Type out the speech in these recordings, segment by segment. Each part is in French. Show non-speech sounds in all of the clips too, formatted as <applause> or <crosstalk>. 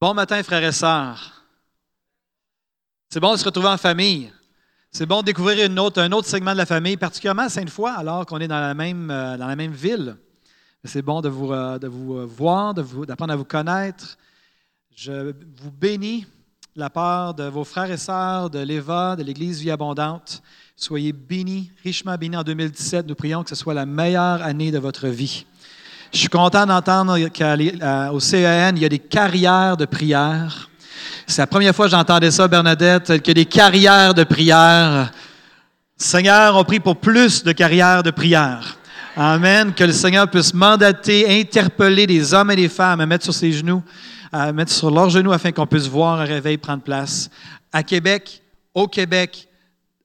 Bon matin, frères et sœurs. C'est bon de se retrouver en famille. C'est bon de découvrir une autre, un autre segment de la famille, particulièrement à Sainte-Foy, alors qu'on est dans la même, euh, dans la même ville. C'est bon de vous, euh, de vous euh, voir, d'apprendre à vous connaître. Je vous bénis la part de vos frères et sœurs de l'Éva, de l'Église Vie Abondante. Soyez bénis, richement bénis en 2017. Nous prions que ce soit la meilleure année de votre vie. Je suis content d'entendre qu'au CEN, il y a des carrières de prière. C'est la première fois que j'entendais ça, Bernadette, qu'il y a des carrières de prière. Seigneur, on prie pour plus de carrières de prière. Amen. Que le Seigneur puisse mandater, interpeller des hommes et des femmes à mettre sur ses genoux, à mettre sur leurs genoux afin qu'on puisse voir un réveil prendre place à Québec, au Québec,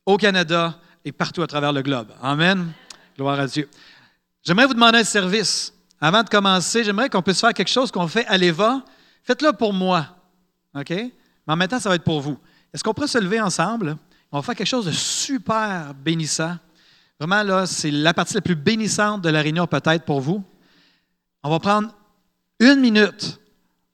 au Canada et partout à travers le globe. Amen. Gloire à Dieu. J'aimerais vous demander un service. Avant de commencer, j'aimerais qu'on puisse faire quelque chose qu'on fait à l'EVA. Faites-le pour moi. OK? Mais en même temps, ça va être pour vous. Est-ce qu'on pourrait se lever ensemble? On va faire quelque chose de super bénissant. Vraiment, là, c'est la partie la plus bénissante de la réunion peut-être pour vous. On va prendre une minute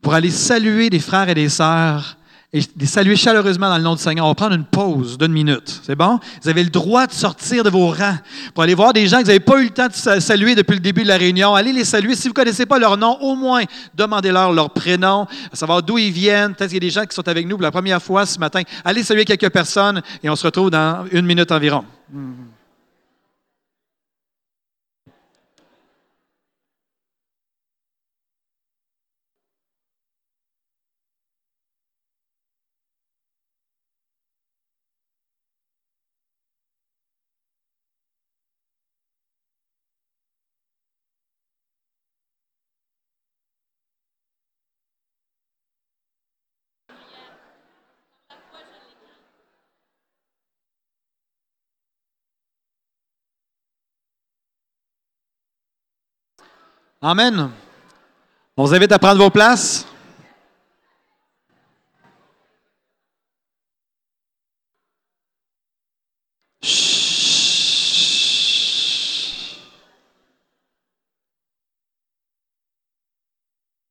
pour aller saluer des frères et des sœurs et les saluer chaleureusement dans le nom du Seigneur. On va prendre une pause d'une minute. C'est bon? Vous avez le droit de sortir de vos rangs pour aller voir des gens que vous n'avez pas eu le temps de saluer depuis le début de la réunion. Allez les saluer. Si vous ne connaissez pas leur nom, au moins demandez-leur leur prénom, savoir d'où ils viennent. Peut-être qu'il y a des gens qui sont avec nous pour la première fois ce matin. Allez saluer quelques personnes et on se retrouve dans une minute environ. Amen. On vous invite à prendre vos places.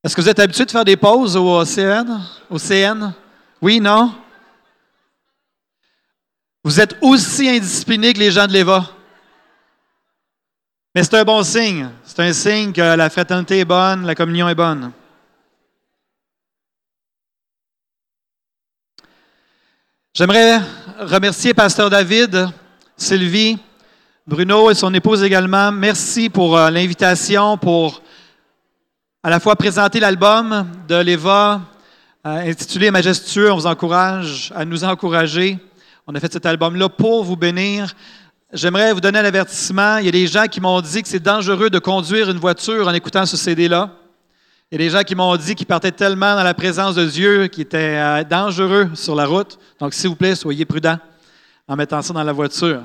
Est-ce que vous êtes habitué de faire des pauses au CN? Au CN? Oui, non? Vous êtes aussi indiscipliné que les gens de l'EVA. Mais c'est un bon signe. C'est un signe que la fraternité est bonne, la communion est bonne. J'aimerais remercier Pasteur David, Sylvie, Bruno et son épouse également. Merci pour euh, l'invitation, pour à la fois présenter l'album de l'Eva euh, intitulé Majestueux. On vous encourage à nous encourager. On a fait cet album-là pour vous bénir. J'aimerais vous donner un avertissement. Il y a des gens qui m'ont dit que c'est dangereux de conduire une voiture en écoutant ce CD-là. Il y a des gens qui m'ont dit qu'ils partaient tellement dans la présence de Dieu qu'ils étaient euh, dangereux sur la route. Donc, s'il vous plaît, soyez prudents en mettant ça dans la voiture.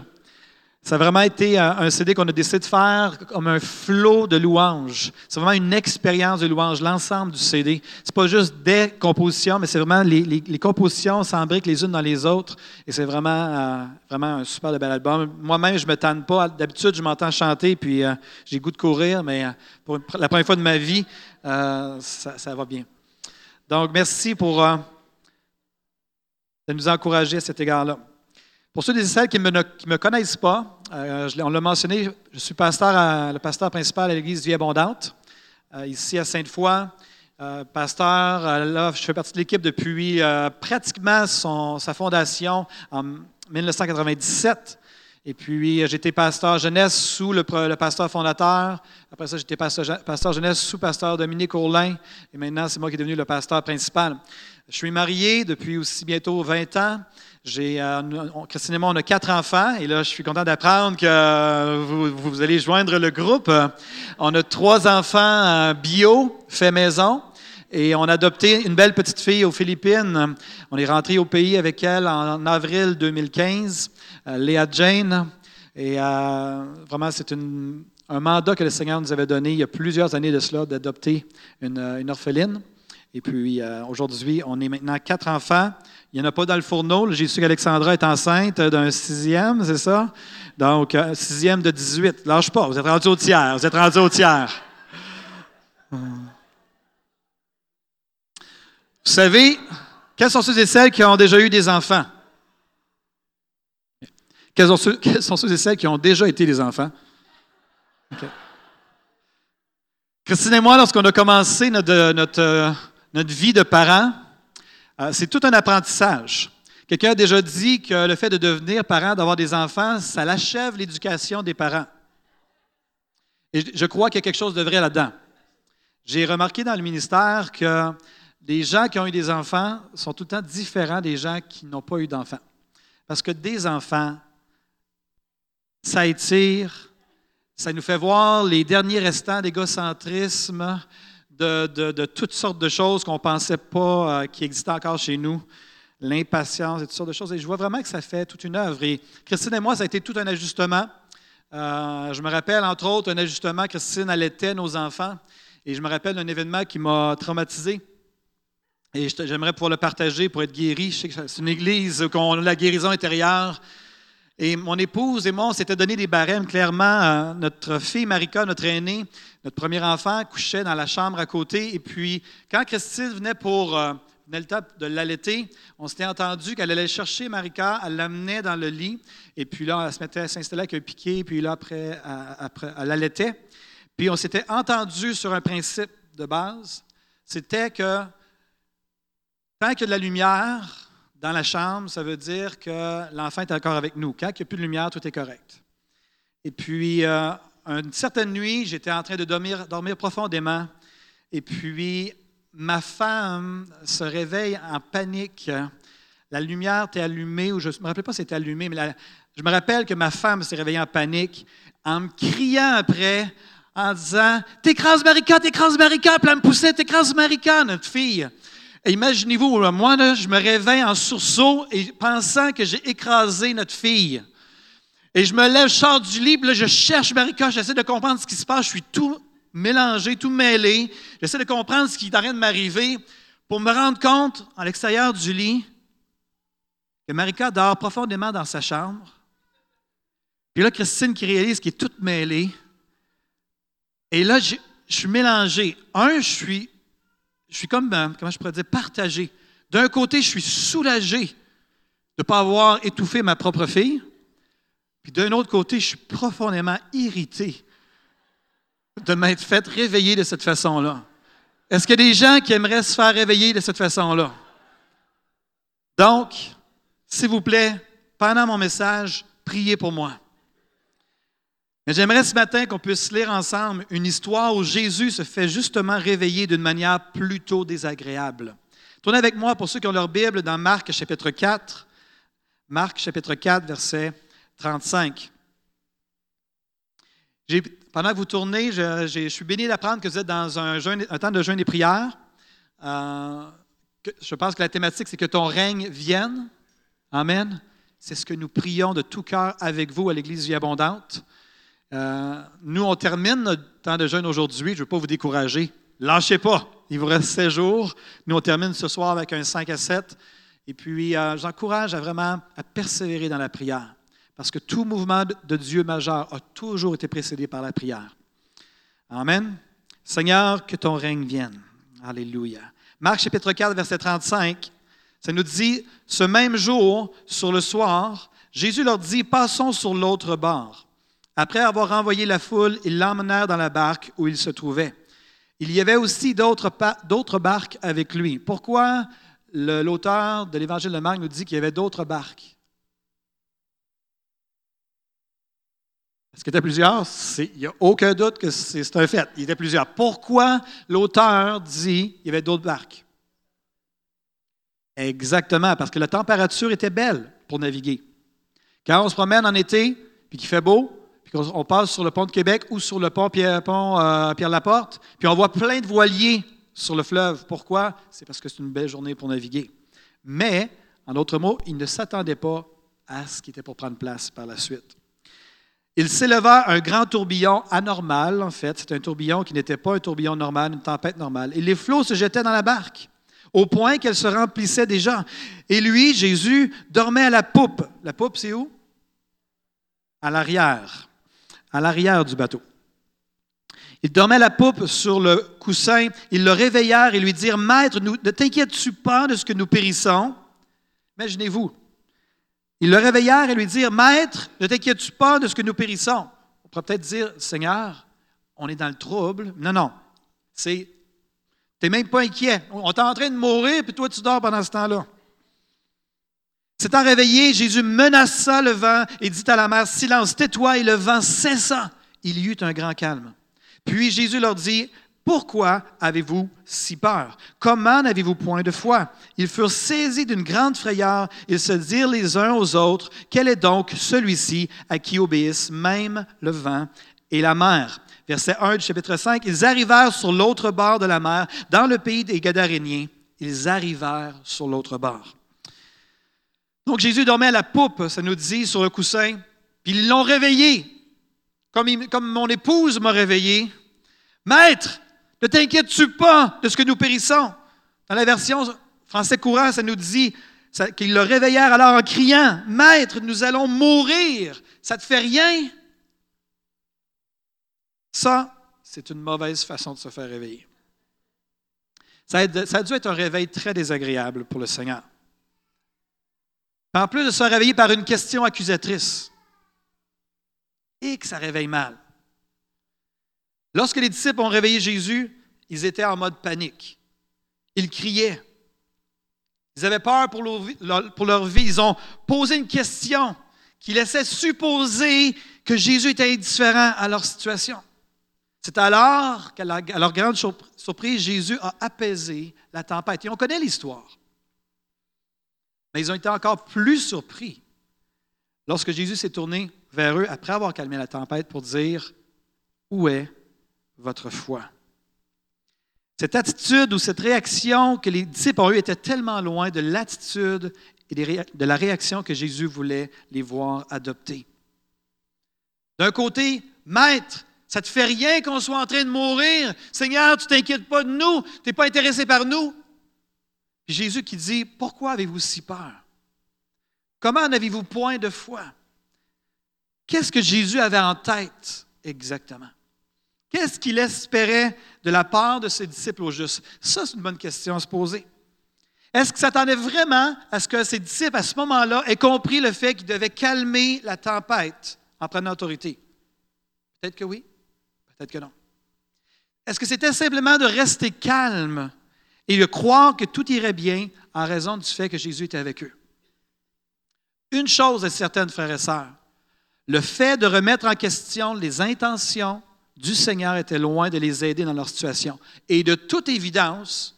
Ça a vraiment été un CD qu'on a décidé de faire comme un flot de louanges. C'est vraiment une expérience de louanges, l'ensemble du CD. C'est pas juste des compositions, mais c'est vraiment les, les, compositions s'embriquent les unes dans les autres. Et c'est vraiment, euh, vraiment un super bel album. Moi-même, je me tanne pas. D'habitude, je m'entends chanter, puis euh, j'ai goût de courir, mais euh, pour la première fois de ma vie, ça, ça, va bien. Donc, merci pour de nous encourager à cet égard-là. Pour ceux et celles qui ne me, connaissent pas, euh, on l'a mentionné, je suis pasteur le pasteur principal à l'Église Vie Abondante, euh, ici à Sainte-Foy. Euh, pasteur, je fais partie de l'équipe depuis pratiquement sa fondation en 1997. Et puis, j'étais pasteur jeunesse sous le, pasteur fondateur. Après ça, j'étais pasteur, pasteur, jeunesse sous pasteur Dominique Ourlin. Et maintenant, c'est moi qui est devenu le pasteur principal. Je suis marié depuis aussi bientôt 20 ans. Euh, Christine et moi, on a quatre enfants et là, je suis content d'apprendre que vous, allez joindre le groupe. On a trois enfants euh, bio, fait maison. Et on a adopté une belle petite fille aux Philippines. On est rentré au pays avec elle en, avril 2015, euh, Léa Jane. Et vraiment, c'est un mandat que le Seigneur nous avait donné il y a plusieurs années de cela, d'adopter une orpheline. Et puis euh, aujourd'hui, on est maintenant quatre enfants. Il n'y en a pas dans le fourneau. J'ai su qu'Alexandra est enceinte d'un sixième, c'est ça? Donc, euh, sixième de 18. Lâche pas, vous êtes rendu au tiers. Vous êtes rendu au tiers. Vous savez, quels sont ceux et celles qui ont déjà eu des enfants? Quels <laughs> sont ceux, et celles qui ont déjà été des enfants? Christine et moi, lorsqu'on a commencé notre, notre, notre vie de parents, euh, c'est tout un apprentissage. Quelqu'un a déjà dit que le fait de devenir parent, d'avoir des enfants, ça l'achève l'éducation des parents. Et je crois qu'il y a quelque chose de vrai là-dedans. J'ai remarqué dans le ministère que les gens qui ont eu des enfants sont tout le temps différents des gens qui n'ont pas eu d'enfants. Parce que des enfants, ça étire, ça nous fait voir les derniers restants d'égocentrisme, de, toutes sortes de choses qu'on ne pensait pas euh, qui existaient encore chez nous, l'impatience et toutes sortes de choses. Et je vois vraiment que ça fait toute une œuvre. Et Christine et moi, ça a été tout un ajustement. Euh, je me rappelle, entre autres, un ajustement, Christine allaitait nos enfants. Et je me rappelle d'un événement qui m'a traumatisé. Et j'aimerais pouvoir le partager pour être guéri. C'est une église où la guérison intérieure. Et mon épouse et moi, on s'était donné des barèmes clairement. Euh, notre fille Marika, notre aînée, notre premier enfant, couchait dans la chambre à côté. Et puis, quand Christine venait pour euh, venait le temps de l'allaiter, on s'était entendu qu'elle allait chercher Marika, elle l'amenait dans le lit. Et puis là, elle se mettait, s'installait avec un piqué. Puis là, après, après elle l'allaitait. Puis on s'était entendu sur un principe de base. C'était que tant qu'il y a de la lumière, dans la chambre, ça veut dire que l'enfant est encore avec nous. Quand il n'y a plus de lumière, tout est correct. Et puis, euh, une certaine nuit, j'étais en train de dormir, dormir profondément. Et puis, ma femme se réveille en panique. La lumière était allumée, ou je ne me rappelle pas si c'était allumé, mais je me rappelle que ma femme s'est réveillée en panique en me criant après, en disant T'écrases Marika, t'écrases Marika, puis elle me poussait T'écrases Marika, notre fille imaginez-vous, moi, je me réveille en sursaut et pensant que j'ai écrasé notre fille. Et je me lève, je sors du lit, là, je cherche Marika, j'essaie de comprendre ce qui se passe. Je suis tout mélangé, tout mêlé. J'essaie de comprendre ce qui est en de m'arriver pour me rendre compte, à l'extérieur du lit, que Marika dort profondément dans sa chambre. Puis là, Christine qui réalise qu'elle est toute mêlée. Et là, je suis mélangé. Un, je suis je suis comme, euh, comment je pourrais dire, partagé. D'un côté, je suis soulagé de ne pas avoir étouffé ma propre fille. Puis d'un autre côté, je suis profondément irrité de m'être fait réveiller de cette façon-là. Est-ce qu'il y a des gens qui aimeraient se faire réveiller de cette façon-là? Donc, s'il vous plaît, pendant mon message, priez pour moi. J'aimerais ce matin qu'on puisse lire ensemble une histoire où Jésus se fait justement réveiller d'une manière plutôt désagréable. Tournez avec moi, pour ceux qui ont leur Bible, dans Marc chapitre 4. Marc chapitre 4, verset 35. Pendant que vous tournez, je, suis béni d'apprendre que vous êtes dans un, temps de jeûne et prière. Euh, je pense que la thématique, c'est que ton règne vienne. Amen. C'est ce que nous prions de tout cœur avec vous à l'Église Vie Abondante. Euh, nous, on termine notre temps de jeûne aujourd'hui. Je ne veux pas vous décourager. Lâchez pas. Il vous reste 16 jours. Nous, on termine ce soir avec un 5 à 7. Et puis, euh, j'encourage à vraiment à persévérer dans la prière. Parce que tout mouvement de Dieu majeur a toujours été précédé par la prière. Amen. Seigneur, que ton règne vienne. Alléluia. Marc chapitre 4, verset 35, ça nous dit, ce même jour, sur le soir, Jésus leur dit, passons sur l'autre bord. Après avoir renvoyé la foule, ils l'emmenèrent dans la barque où il se trouvait. Il y avait aussi d'autres barques avec lui. Pourquoi l'auteur de l'Évangile de Marc nous dit qu'il y avait d'autres barques? Est-ce qu'il y était plusieurs? Il n'y a aucun doute que c'est un fait. Il y était plusieurs. Pourquoi l'auteur dit qu'il y avait d'autres barques? Exactement, parce que la température était belle pour naviguer. Quand on se promène en été, puis qu'il fait beau, on passe sur le pont de Québec ou sur le pont Pierre, pont, euh, puis on voit plein de voiliers sur le fleuve. Pourquoi? C'est parce que c'est une belle journée pour naviguer. Mais, en d'autres mots, il ne s'attendait pas à ce qui était pour prendre place par la suite. il s'éleva un grand tourbillon anormal, en fait. C'est un tourbillon qui n'était pas un tourbillon normal, une tempête normale. Et les flots se jetaient dans la barque, au point qu'elle se remplissait déjà. Et lui, Jésus, dormait à la poupe. La poupe, c'est où? À l'arrière. À l'arrière du bateau. Il dormait la poupe sur le coussin. Ils le réveillèrent et lui dirent Maître, ne t'inquiètes-tu pas de ce que nous périssons Imaginez-vous, ils le réveillèrent et lui dirent, Maître, ne t'inquiètes-tu pas de ce que nous périssons? On pourrait peut-être dire, Seigneur, on est dans le trouble. Non, non. C'est, tu n'es même pas inquiet. On est en train de mourir, puis toi, tu dors pendant ce temps-là. S'étant réveillé, Jésus menaça le vent et dit à la mer, Silence, tais-toi, et le vent cessa. Il y eut un grand calme. Puis Jésus leur dit, pourquoi avez-vous si peur? Comment n'avez-vous point de foi? Ils furent saisis d'une grande frayeur. Ils se dirent les uns aux autres, quel est donc celui-ci à qui obéissent même le vent et la mer? Verset 1 du chapitre 5. Ils arrivèrent sur l'autre bord de la mer, dans le pays des Gadaréniens. Ils arrivèrent sur l'autre bord. Donc Jésus dormait à la poupe, ça nous dit, sur le coussin. Puis ils l'ont réveillé, comme, comme mon épouse m'a réveillé. Maître, ne t'inquiètes-tu pas de ce que nous périssons? Dans la version français courant, ça nous dit qu'ils le réveillèrent alors en criant, Maître, nous allons mourir. Ça ne te fait rien? Ça, c'est une mauvaise façon de se faire réveiller. Ça a, dû être un réveil très désagréable pour le Seigneur. En plus de se réveiller par une question accusatrice, et que ça réveille mal. Lorsque les disciples ont réveillé Jésus, ils étaient en mode panique. Ils criaient. Ils avaient peur pour leur, vie. Ils ont posé une question qui laissait supposer que Jésus était indifférent à leur situation. C'est alors qu'à leur grande surprise, Jésus a apaisé la tempête. Et on connaît l'histoire. Mais ils ont été encore plus surpris lorsque Jésus s'est tourné vers eux après avoir calmé la tempête pour dire, Où est votre foi. Cette attitude ou cette réaction que les disciples ont eue était tellement loin de l'attitude et de la réaction que Jésus voulait les voir adopter. D'un côté, Maître, ça ne te fait rien qu'on soit en train de mourir. Seigneur, tu t'inquiètes pas de nous, tu n'es pas intéressé par nous. Jésus qui dit, pourquoi avez-vous si peur? Comment n'avez-vous point de foi? Qu'est-ce que Jésus avait en tête exactement? Qu'est-ce qu'il espérait de la part de ses disciples au juste? Ça, c'est une bonne question à se poser. Est-ce qu'il s'attendait vraiment à ce que ses disciples, à ce moment-là, aient compris le fait qu'ils devaient calmer la tempête en prenant autorité? Peut-être que oui, peut-être que non. Est-ce que c'était simplement de rester calme et de croire que tout irait bien en raison du fait que Jésus était avec eux? Une chose est certaine, frères et sœurs, le fait de remettre en question les intentions du Seigneur était loin de les aider dans leur situation. Et de toute évidence,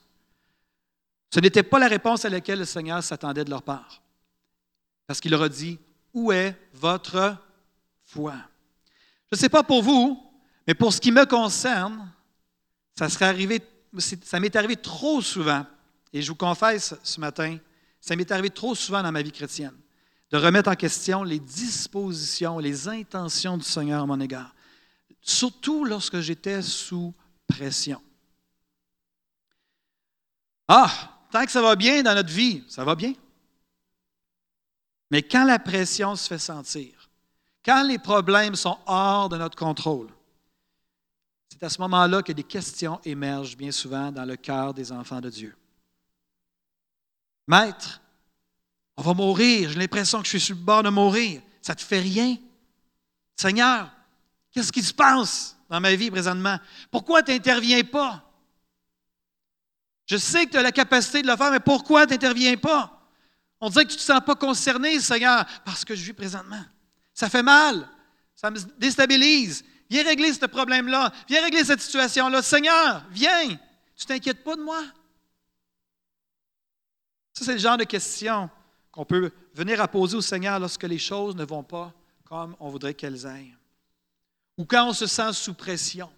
ce n'était pas la réponse à laquelle le Seigneur s'attendait de leur part. Parce qu'il leur a dit, où est votre foi? Je ne sais pas pour vous, mais pour ce qui me concerne, ça serait arrivé, ça m'est arrivé trop souvent, et je vous confesse ce matin, ça m'est arrivé trop souvent dans ma vie chrétienne, de remettre en question les dispositions, les intentions du Seigneur à mon égard surtout lorsque j'étais sous pression. Ah, tant que ça va bien dans notre vie, ça va bien. Mais quand la pression se fait sentir, quand les problèmes sont hors de notre contrôle, c'est à ce moment-là que des questions émergent bien souvent dans le cœur des enfants de Dieu. Maître, on va mourir, j'ai l'impression que je suis sur le bord de mourir. Ça ne te fait rien? Seigneur, Qu'est-ce qui se passe dans ma vie présentement? Pourquoi tu n'interviens pas? Je sais que tu as la capacité de le faire, mais pourquoi tu n'interviens pas? On dirait que tu ne te sens pas concerné, Seigneur, parce que je vis présentement. Ça fait mal. Ça me déstabilise. Viens régler ce problème-là. Viens régler cette situation-là. Seigneur, viens. Tu t'inquiètes pas de moi? Ça, c'est le genre de questions qu'on peut venir à poser au Seigneur lorsque les choses ne vont pas comme on voudrait qu'elles aillent ou quand on se sent sous pression,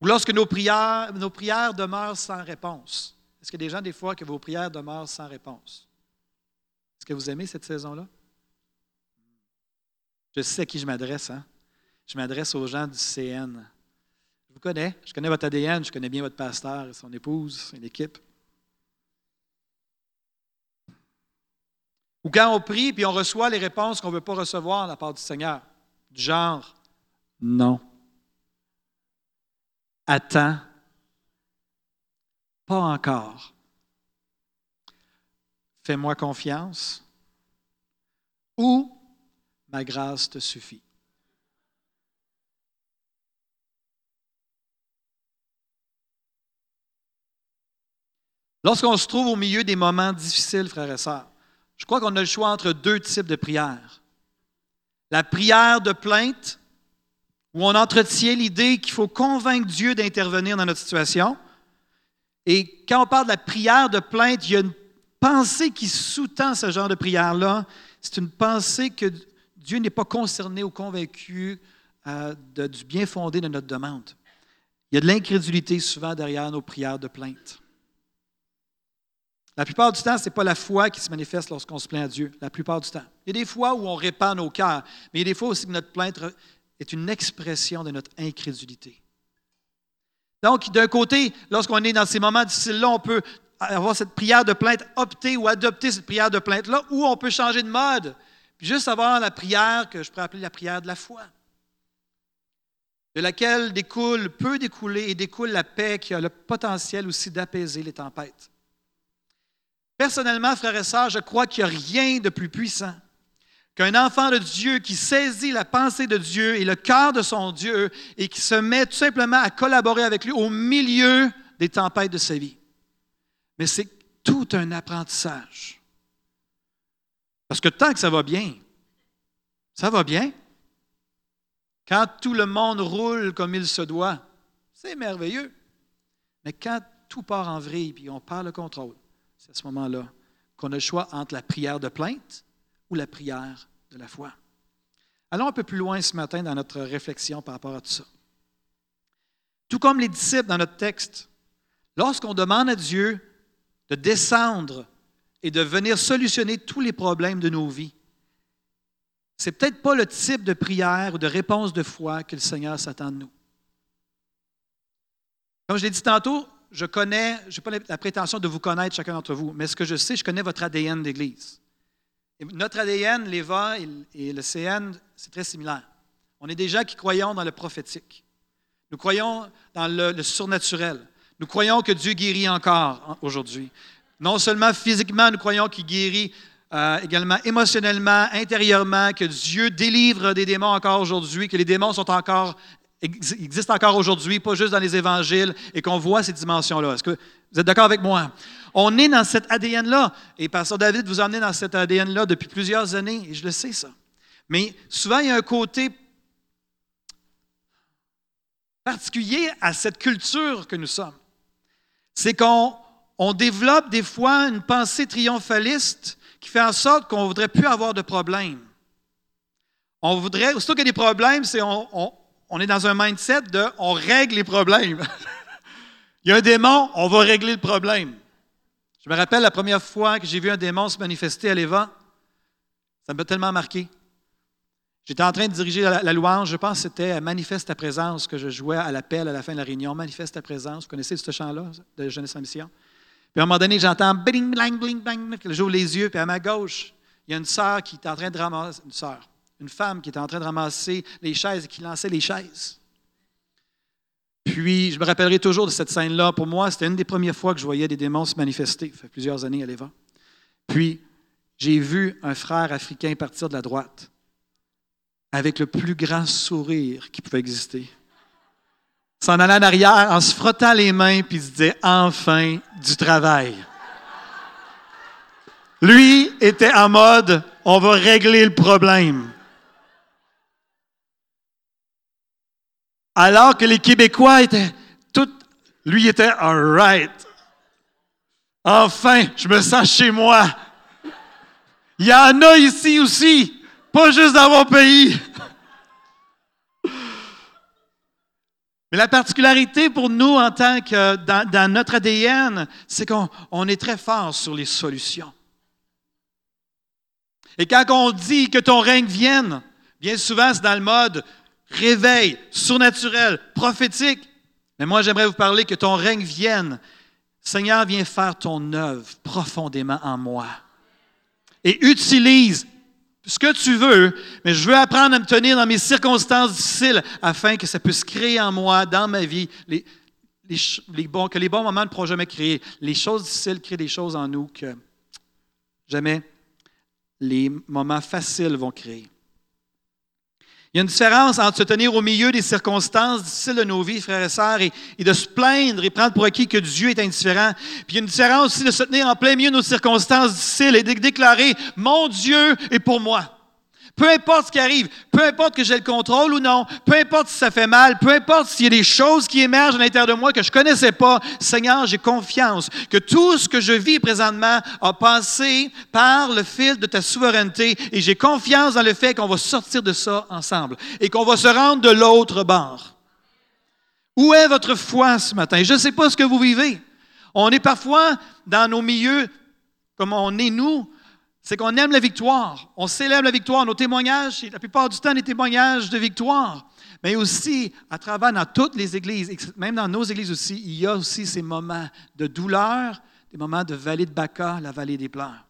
ou lorsque nos prières, nos prières demeurent sans réponse. Est-ce qu'il y a des gens, des fois, que vos prières demeurent sans réponse? Est-ce que vous aimez cette saison-là? Je sais à qui je m'adresse. Hein? Je m'adresse aux gens du CN. Je vous connais. Je connais votre ADN. Je connais bien votre pasteur et son épouse, son équipe. Ou quand on prie puis on reçoit les réponses qu'on ne veut pas recevoir de la part du Seigneur. Du genre, non. Attends. Pas encore. Fais-moi confiance. Ou ma grâce te suffit. Lorsqu'on se trouve au milieu des moments difficiles, frères et sœurs, je crois qu'on a le choix entre deux types de prières. La prière de plainte, où on entretient l'idée qu'il faut convaincre Dieu d'intervenir dans notre situation. Et quand on parle de la prière de plainte, il y a une pensée qui sous-tend ce genre de prière-là. C'est une pensée que Dieu n'est pas concerné ou convaincu euh, du bien fondé de notre demande. Il y a de l'incrédulité souvent derrière nos prières de plainte. La plupart du temps, ce n'est pas la foi qui se manifeste lorsqu'on se plaint à Dieu, la plupart du temps. Il y a des fois où on répand nos cœurs, mais il y a des fois aussi que notre plainte est une expression de notre incrédulité. Donc, d'un côté, lorsqu'on est dans ces moments difficiles-là, on peut avoir cette prière de plainte, opter ou adopter cette prière de plainte-là, ou on peut changer de mode, puis juste avoir la prière que je pourrais appeler la prière de la foi, de laquelle découle, peut découler et découle la paix qui a le potentiel aussi d'apaiser les tempêtes. Personnellement, frères et sœurs, je crois qu'il n'y a rien de plus puissant qu'un enfant de Dieu qui saisit la pensée de Dieu et le cœur de son Dieu et qui se met tout simplement à collaborer avec lui au milieu des tempêtes de sa vie. Mais c'est tout un apprentissage. Parce que tant que ça va bien, ça va bien. Quand tout le monde roule comme il se doit, c'est merveilleux. Mais quand tout part en vrille et on perd le contrôle, c'est à ce moment-là qu'on a le choix entre la prière de plainte ou la prière de la foi. Allons un peu plus loin ce matin dans notre réflexion par rapport à tout ça. Tout comme les disciples dans notre texte, lorsqu'on demande à Dieu de descendre et de venir solutionner tous les problèmes de nos vies, c'est peut-être pas le type de prière ou de réponse de foi que le Seigneur s'attend de nous. Comme je l'ai dit tantôt, je connais, je n'ai pas la prétention de vous connaître chacun d'entre vous, mais ce que je sais, je connais votre ADN d'Église. Notre ADN, l'EVA et le CN, c'est très similaire. On est des gens qui croyons dans le prophétique. Nous croyons dans le, surnaturel. Nous croyons que Dieu guérit encore aujourd'hui. Non seulement physiquement, nous croyons qu'il guérit euh, également émotionnellement, intérieurement, que Dieu délivre des démons encore aujourd'hui, que les démons sont encore existe encore aujourd'hui, pas juste dans les évangiles, et qu'on voit ces dimensions-là. Est-ce que vous êtes d'accord avec moi? On est dans cet ADN-là, et Pasteur David vous emmenez dans cet ADN-là depuis plusieurs années, et je le sais ça. Mais souvent, il y a un côté particulier à cette culture que nous sommes. C'est qu'on on développe des fois une pensée triomphaliste qui fait en sorte qu'on ne voudrait plus avoir de problèmes. On voudrait, aussitôt qu'il y a des problèmes, c'est on, on est dans un mindset de on règle les problèmes. <laughs> Il y a un démon, on va régler le problème. Je me rappelle la première fois que j'ai vu un démon se manifester à l'Éva. Ça m'a tellement marqué. J'étais en train de diriger la, louange, je pense que c'était Manifeste ta présence que je jouais à l'appel à la fin de la réunion. Manifeste ta présence. Vous connaissez ce chant-là de Jeunesse en Mission? Puis à un moment donné, j'entends bling, bling, bling, bling, j'ouvre les yeux, puis à ma gauche, il y a une sœur qui est en train de ramasser, une sœur, une femme qui était en train de ramasser les chaises et qui lançait les chaises. Puis, je me rappellerai toujours de cette scène-là. Pour moi, c'était une des premières fois que je voyais des démons se manifester. Ça fait plusieurs années à l'Eva. Puis, j'ai vu un frère africain partir de la droite avec le plus grand sourire qui pouvait exister. S'en allait en arrière en se frottant les mains puis se disait enfin du travail. Lui était en mode on va régler le problème. Alors que les Québécois étaient tout, lui était all right. Enfin, je me sens chez moi. Il y en a ici aussi, pas juste dans mon pays. Mais la particularité pour nous en tant que dans, dans notre ADN, c'est qu'on est très fort sur les solutions. Et quand on dit que ton règne vienne, Bien souvent, c'est dans le mode réveil, surnaturel, prophétique. Mais moi, j'aimerais vous parler que ton règne vienne. Seigneur, viens faire ton œuvre profondément en moi. Et utilise ce que tu veux, mais je veux apprendre à me tenir dans mes circonstances difficiles afin que ça puisse créer en moi, dans ma vie, les, que les bons moments ne pourront jamais créer. Les choses difficiles créent des choses en nous que jamais les moments faciles vont créer. Il y a une différence entre se tenir au milieu des circonstances difficiles de nos vies, frères et sœurs, et, de se plaindre et prendre pour acquis que Dieu est indifférent. Puis il y a une différence aussi de se tenir en plein milieu de nos circonstances difficiles et de déclarer, mon Dieu est pour moi. Peu importe ce qui arrive, peu importe que j'ai le contrôle ou non, peu importe si ça fait mal, peu importe s'il y a des choses qui émergent à l'intérieur de moi que je ne connaissais pas, Seigneur, j'ai confiance que tout ce que je vis présentement a passé par le fil de ta souveraineté et j'ai confiance dans le fait qu'on va sortir de ça ensemble et qu'on va se rendre de l'autre bord. Où est votre foi ce matin? Je ne sais pas ce que vous vivez. On est parfois dans nos milieux, comme on est nous, c'est qu'on aime la victoire. On célèbre la victoire. Nos témoignages, la plupart du temps, des témoignages de victoire. Mais aussi, à travers dans toutes les églises, même dans nos églises aussi, il y a aussi ces moments de douleur, des moments de vallée de Baca, la vallée des pleurs.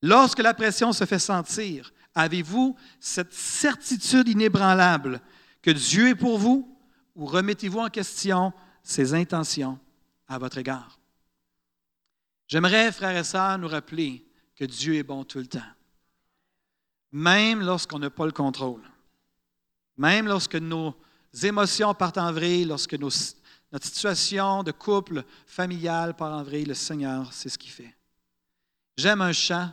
Lorsque la pression se fait sentir, avez-vous cette certitude inébranlable que Dieu est pour vous ou remettez-vous en question ses intentions à votre égard? J'aimerais, frères et sœurs, nous rappeler que Dieu est bon tout le temps. Même lorsqu'on n'a pas le contrôle. Même lorsque nos émotions partent en vrille, lorsque notre situation de couple familial part en vrille, le Seigneur, c'est ce qu'il fait. J'aime un chant,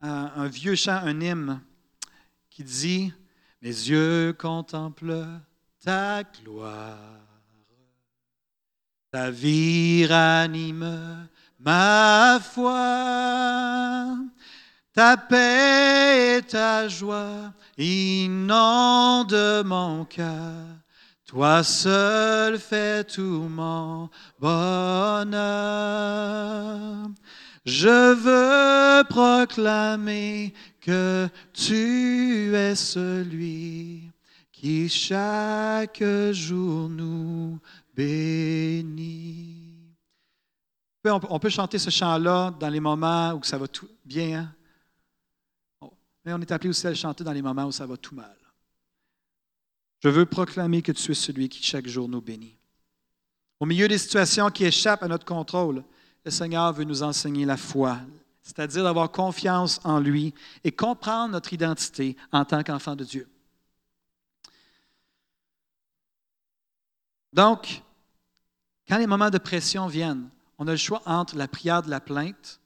un, un vieux chant, un hymne qui dit Mes yeux contemplent ta gloire, ta vie ranime ma foi. Ta paix et ta joie inondent mon cœur. Toi seul fais tout mon bonheur. Je veux proclamer que tu es celui qui chaque jour nous bénit on peut chanter ce chant-là dans les moments où ça va tout bien. Hein? Mais on est appelé aussi à le chanter dans les moments où ça va tout mal. Je veux proclamer que tu es celui qui chaque jour nous bénit. Au milieu des situations qui échappent à notre contrôle, le Seigneur veut nous enseigner la foi, c'est-à-dire d'avoir confiance en lui et comprendre notre identité en tant qu'enfant de Dieu. Donc, quand les moments de pression viennent, on a le choix entre la prière de la plainte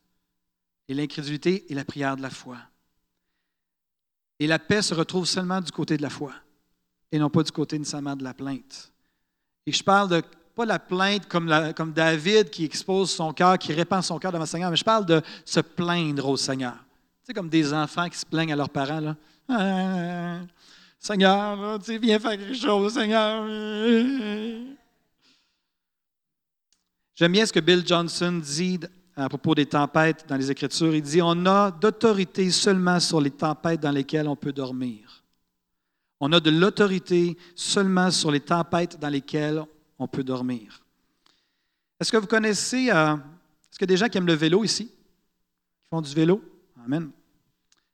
et l'incrédulité et la prière de la foi. Et la paix se retrouve seulement du côté de la foi et non pas du côté nécessairement de la plainte. Et je parle de pas la plainte comme, David qui expose son cœur, qui répand son cœur devant le Seigneur, mais je parle de se plaindre au Seigneur. Tu sais, comme des enfants qui se plaignent à leurs parents. Là. Ah, Seigneur, tu viens faire quelque chose, Seigneur. J'aime bien ce que Bill Johnson dit à propos des tempêtes dans les Écritures. Il dit, on a d'autorité seulement sur les tempêtes dans lesquelles on peut dormir. On a de l'autorité seulement sur les tempêtes dans lesquelles on peut dormir. Est-ce que vous connaissez, euh, est-ce qu'il y a des gens qui aiment le vélo ici, qui font du vélo? Amen.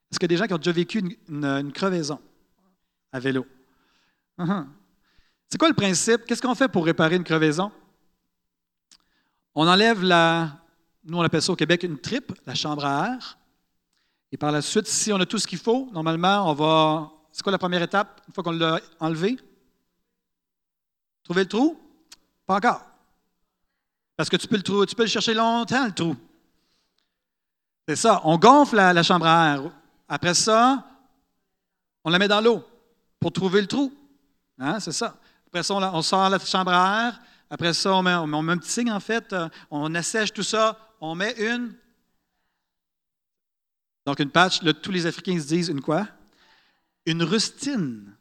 Est-ce qu'il y a des gens qui ont déjà vécu une, crevaison à vélo? Uh-huh. C'est quoi le principe? Qu'est-ce qu'on fait pour réparer une crevaison? On enlève la, nous on appelle ça au Québec une tripe, la chambre à air. Et par la suite, si on a tout ce qu'il faut, normalement, on va. C'est quoi la première étape une fois qu'on l'a enlevé? Trouver le trou? Pas encore. Parce que tu peux le, tu peux chercher longtemps, le trou. C'est ça. On gonfle la, chambre à air. Après ça, on la met dans l'eau pour trouver le trou. Hein? C'est ça. Après ça, on sort la chambre à air. Après ça, on met, un petit signe, en fait. Euh, on assèche tout ça. On met une. Donc, une patch, tous les Africains se disent une quoi? Une rustine.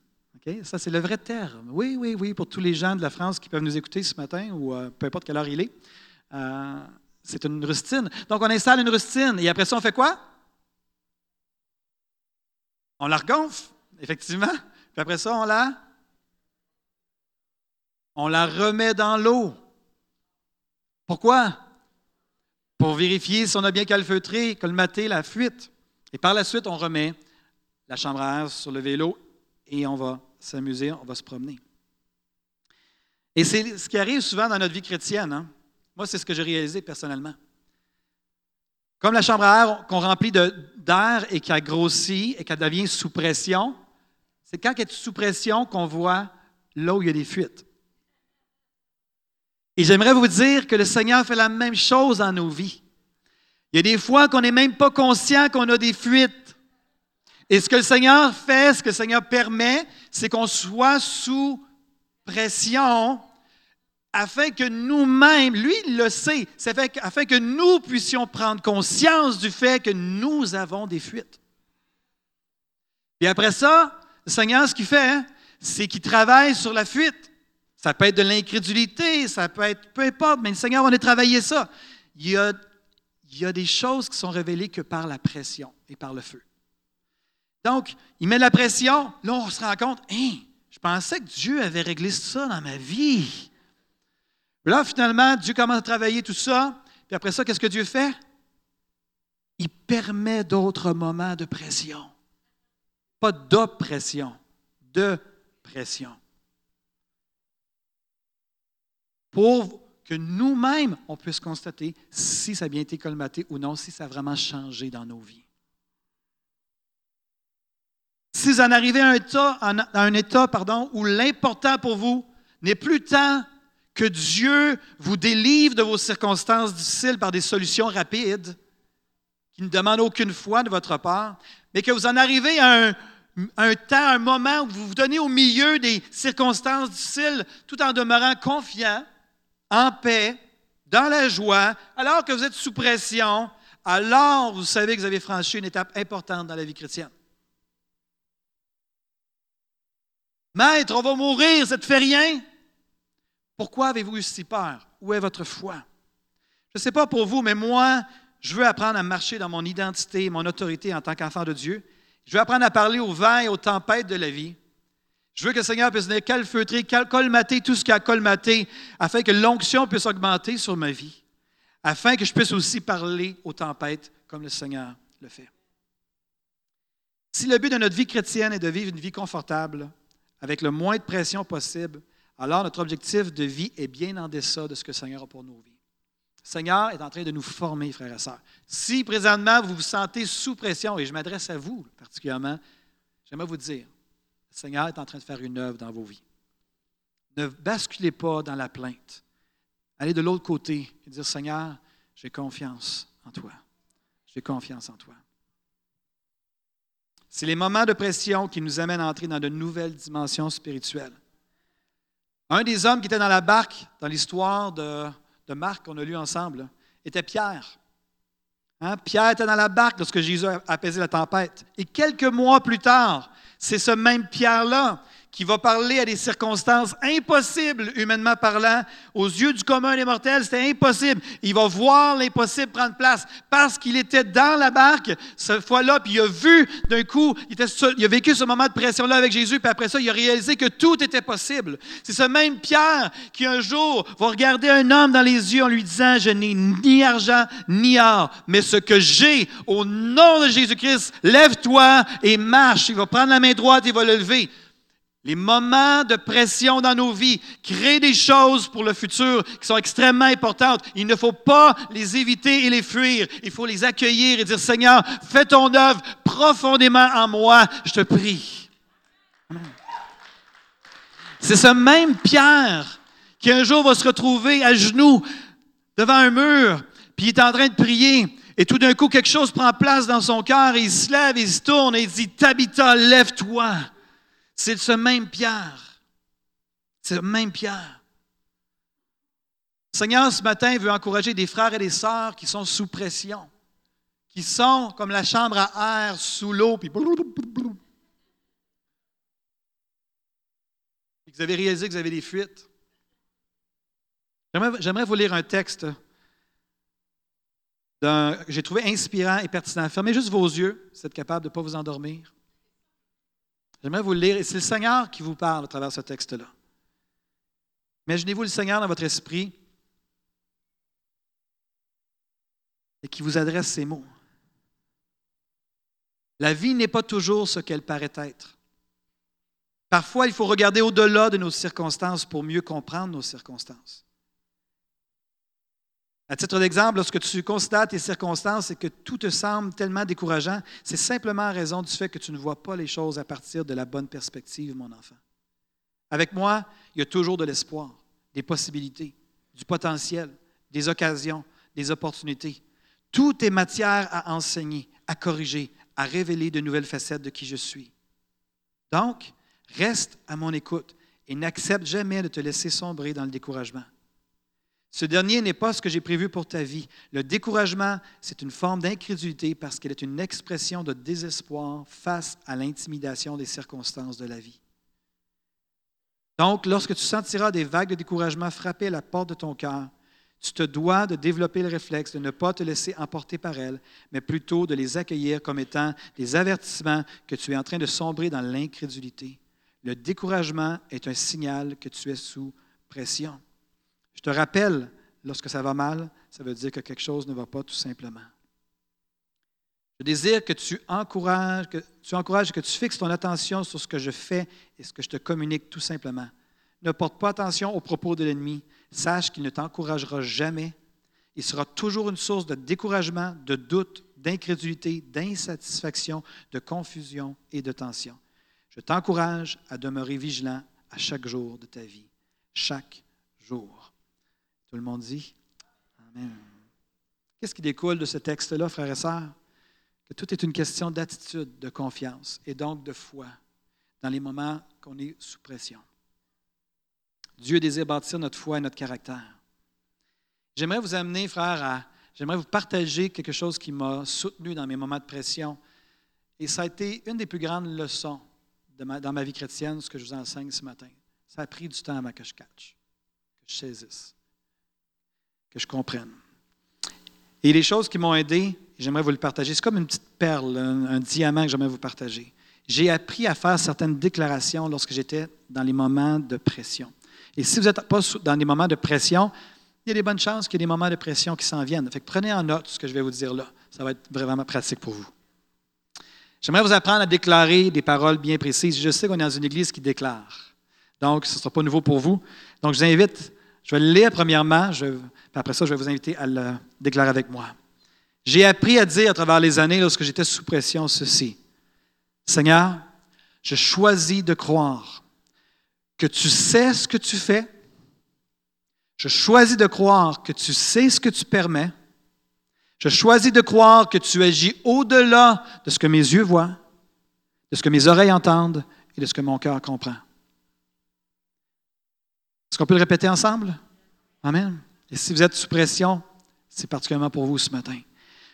Ça, c'est le vrai terme. Oui, oui, oui, pour tous les gens de la France qui peuvent nous écouter ce matin ou euh, peu importe quelle heure il est. Euh, c'est une rustine. Donc, on installe une rustine et après ça, on fait quoi? On la regonfle, effectivement. Puis après ça, on la, on la remet dans l'eau. Pourquoi? Pour vérifier si on a bien calfeutré, colmaté la fuite. Et par la suite, on remet la chambre à air sur le vélo et on va s'amuser, on va se promener. Et c'est ce qui arrive souvent dans notre vie chrétienne. Hein. Moi, c'est ce que j'ai réalisé personnellement. Comme la chambre à air qu'on remplit d'air et qui a grossi et qui devient sous pression, c'est quand elle est sous pression qu'on voit là où il y a des fuites. Et j'aimerais vous dire que le Seigneur fait la même chose dans nos vies. Il y a des fois qu'on n'est même pas conscient qu'on a des fuites. Et ce que le Seigneur fait, ce que le Seigneur permet, c'est qu'on soit sous pression afin que nous-mêmes, lui il le sait, afin que nous puissions prendre conscience du fait que nous avons des fuites. Et après ça, le Seigneur, ce qu'il fait, hein, c'est qu'il travaille sur la fuite. Ça peut être de l'incrédulité, ça peut être peu importe, mais le Seigneur va aller travailler ça. Il y, a, des choses qui sont révélées que par la pression et par le feu. Donc, il met la pression, là, on se rend compte, hein, je pensais que Dieu avait réglé ça dans ma vie. Là, finalement, Dieu commence à travailler tout ça. Puis après ça, qu'est-ce que Dieu fait? Il permet d'autres moments de pression. Pas d'oppression, de pression. Pour que nous-mêmes, on puisse constater si ça a bien été colmaté ou non, si ça a vraiment changé dans nos vies. Si vous en arrivez à un état, à un état pardon, où l'important pour vous n'est plus tant que Dieu vous délivre de vos circonstances difficiles par des solutions rapides qui ne demandent aucune foi de votre part, mais que vous en arrivez à un, temps, un moment où vous vous donnez au milieu des circonstances difficiles tout en demeurant confiant, en paix, dans la joie, alors que vous êtes sous pression, alors vous savez que vous avez franchi une étape importante dans la vie chrétienne. Maître, on va mourir, ça ne te fait rien? Pourquoi avez-vous eu si peur? Où est votre foi? Je ne sais pas pour vous, mais moi, je veux apprendre à marcher dans mon identité, mon autorité en tant qu'enfant de Dieu. Je veux apprendre à parler aux vents et aux tempêtes de la vie. Je veux que le Seigneur puisse venir calfeutrer, colmater tout ce qui a colmaté, afin que l'onction puisse augmenter sur ma vie, afin que je puisse aussi parler aux tempêtes comme le Seigneur le fait. Si le but de notre vie chrétienne est de vivre une vie confortable, avec le moins de pression possible, alors notre objectif de vie est bien en deçà de ce que le Seigneur a pour nos vies. Le Seigneur est en train de nous former, frères et sœurs. Si présentement vous vous sentez sous pression, et je m'adresse à vous particulièrement, j'aimerais vous dire, Seigneur est en train de faire une œuvre dans vos vies. Ne basculez pas dans la plainte. Allez de l'autre côté et dire, Seigneur, j'ai confiance en toi. J'ai confiance en toi. C'est les moments de pression qui nous amènent à entrer dans de nouvelles dimensions spirituelles. Un des hommes qui était dans la barque, dans l'histoire de, Marc qu'on a lu ensemble, était Pierre. Hein? Pierre était dans la barque lorsque Jésus a apaisé la tempête. Et quelques mois plus tard, c'est ce même Pierre-là qui va parler à des circonstances impossibles, humainement parlant. Aux yeux du commun des mortels, c'était impossible. Il va voir l'impossible prendre place parce qu'il était dans la barque cette fois-là, puis il a vu d'un coup, il, a vécu ce moment de pression-là avec Jésus, puis après ça, il a réalisé que tout était possible. C'est ce même Pierre qui un jour va regarder un homme dans les yeux en lui disant, je n'ai ni argent ni or, mais ce que j'ai, au nom de Jésus-Christ, lève-toi et marche. Il va prendre la main droite et va le lever. Les moments de pression dans nos vies créent des choses pour le futur qui sont extrêmement importantes. Il ne faut pas les éviter et les fuir. Il faut les accueillir et dire, Seigneur, fais ton œuvre profondément en moi, je te prie. C'est ce même Pierre qui un jour va se retrouver à genoux devant un mur, puis il est en train de prier. Et tout d'un coup, quelque chose prend place dans son cœur, il se lève, il se tourne et il dit, Tabitha, lève-toi. C'est ce même Pierre. C'est le même Pierre. Le Seigneur, ce matin, veut encourager des frères et des sœurs qui sont sous pression, qui sont comme la chambre à air sous l'eau, puis vous avez réalisé que vous avez des fuites. J'aimerais vous lire un texte que j'ai trouvé inspirant et pertinent. Fermez juste vos yeux, si vous êtes capable de ne pas vous endormir. J'aimerais vous le lire, et c'est le Seigneur qui vous parle à travers ce texte-là. Imaginez-vous le Seigneur dans votre esprit et qui vous adresse ces mots. La vie n'est pas toujours ce qu'elle paraît être. Parfois, il faut regarder au-delà de nos circonstances pour mieux comprendre nos circonstances. À titre d'exemple, lorsque tu constates tes circonstances et que tout te semble tellement décourageant, c'est simplement en raison du fait que tu ne vois pas les choses à partir de la bonne perspective, mon enfant. Avec moi, il y a toujours de l'espoir, des possibilités, du potentiel, des occasions, des opportunités. Tout est matière à enseigner, à corriger, à révéler de nouvelles facettes de qui je suis. Donc, reste à mon écoute et n'accepte jamais de te laisser sombrer dans le découragement. Ce dernier n'est pas ce que j'ai prévu pour ta vie. Le découragement, c'est une forme d'incrédulité parce qu'elle est une expression de désespoir face à l'intimidation des circonstances de la vie. Donc, lorsque tu sentiras des vagues de découragement frapper à la porte de ton cœur, tu te dois de développer le réflexe de ne pas te laisser emporter par elles, mais plutôt de les accueillir comme étant des avertissements que tu es en train de sombrer dans l'incrédulité. Le découragement est un signal que tu es sous pression. Je te rappelle, lorsque ça va mal, ça veut dire que quelque chose ne va pas tout simplement. Je désire que tu encourages, que tu encourages, que tu fixes ton attention sur ce que je fais et ce que je te communique tout simplement. Ne porte pas attention aux propos de l'ennemi. Sache qu'il ne t'encouragera jamais. Il sera toujours une source de découragement, de doute, d'incrédulité, d'insatisfaction, de confusion et de tension. Je t'encourage à demeurer vigilant à chaque jour de ta vie. Chaque jour. Tout le monde dit Amen. Qu'est-ce qui découle de ce texte-là, frères et sœurs? Que tout est une question d'attitude, de confiance et donc de foi dans les moments qu'on est sous pression. Dieu désire bâtir notre foi et notre caractère. J'aimerais vous amener, frères, à. J'aimerais vous partager quelque chose qui m'a soutenu dans mes moments de pression. Et ça a été une des plus grandes leçons dans ma vie chrétienne, ce que je vous enseigne ce matin. Ça a pris du temps avant que je catch, que je saisisse que je comprenne. Et les choses qui m'ont aidé, j'aimerais vous le partager. C'est comme une petite perle, un, diamant que j'aimerais vous partager. J'ai appris à faire certaines déclarations lorsque j'étais dans les moments de pression. Et si vous n'êtes pas dans des moments de pression, il y a des bonnes chances qu'il y ait des moments de pression qui s'en viennent. Fait prenez en note ce que je vais vous dire là. Ça va être vraiment pratique pour vous. J'aimerais vous apprendre à déclarer des paroles bien précises. Je sais qu'on est dans une église qui déclare. Donc, ce ne sera pas nouveau pour vous. Donc, je vous invite, je vais le lire premièrement. Après ça, je vais vous inviter à le déclarer avec moi. J'ai appris à dire à travers les années, lorsque j'étais sous pression, ceci. Seigneur, je choisis de croire que tu sais ce que tu fais. Je choisis de croire que tu sais ce que tu permets. Je choisis de croire que tu agis au-delà de ce que mes yeux voient, de ce que mes oreilles entendent et de ce que mon cœur comprend. Est-ce qu'on peut le répéter ensemble? Amen. Et si vous êtes sous pression, c'est particulièrement pour vous ce matin.